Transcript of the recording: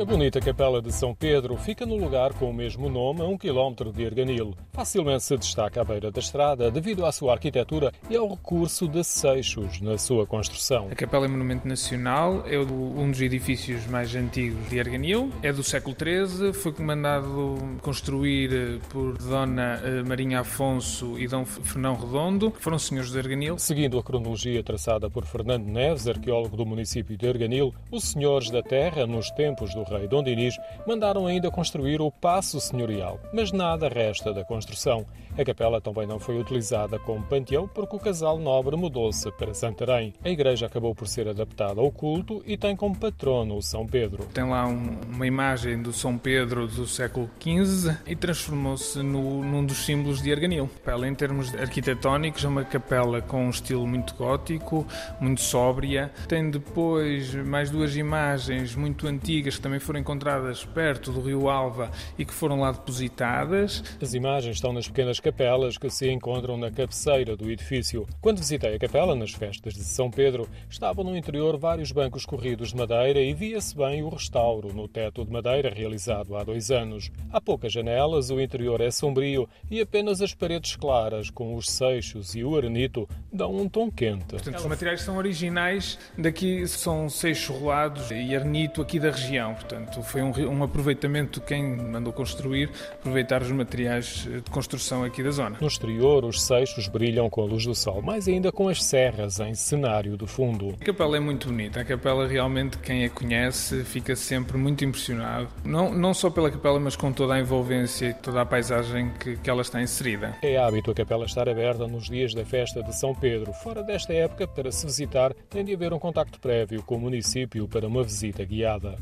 A bonita Capela de São Pedro fica no lugar com o mesmo nome a um quilómetro de Erganil. Facilmente se destaca à beira da estrada devido à sua arquitetura e ao recurso de seixos na sua construção. A Capela é monumento nacional, é um dos edifícios mais antigos de Erganil, é do século XIII, foi mandado construir por Dona eh, Marinha Afonso e Dom Fernão Redondo, que foram senhores de Erganil. Seguindo a cronologia traçada por Fernando Neves, arqueólogo do município de Erganil, os senhores da terra, nos tempos do rei Dom Dinis, mandaram ainda construir o Paço Senhorial, mas nada resta da construção. A capela também não foi utilizada como panteão porque o casal nobre mudou-se para Santarém. A igreja acabou por ser adaptada ao culto e tem como patrono o São Pedro. Tem lá um, uma imagem do São Pedro do século XV e transformou-se num dos símbolos de Arganil. Capela, em termos arquitetónicos, é uma capela com um estilo muito gótico, muito sóbria. Tem depois mais duas imagens muito antigas que também foram encontradas perto do rio Alva e que foram lá depositadas. As imagens estão nas pequenas capelas que se encontram na cabeceira do edifício. Quando visitei a capela nas festas de São Pedro, estavam no interior vários bancos corridos de madeira e via-se bem o restauro no teto de madeira realizado há dois anos. Há poucas janelas, o interior é sombrio e apenas as paredes claras, com os seixos e o arenito, dão um tom quente. Portanto, os materiais são originais daqui, são seixos rolados e arenito aqui da região. Portanto, foi um, um aproveitamento de quem mandou construir, aproveitar os materiais de construção aqui da zona. No exterior, os seixos brilham com a luz do sol, mais ainda com as serras em cenário do fundo. A capela é muito bonita. A capela realmente, quem a conhece, fica sempre muito impressionado. Não, não só pela capela, mas com toda a envolvência e toda a paisagem que, que ela está inserida. É hábito a capela estar aberta nos dias da festa de São Pedro. Fora desta época, para se visitar, tem de haver um contacto prévio com o município para uma visita guiada.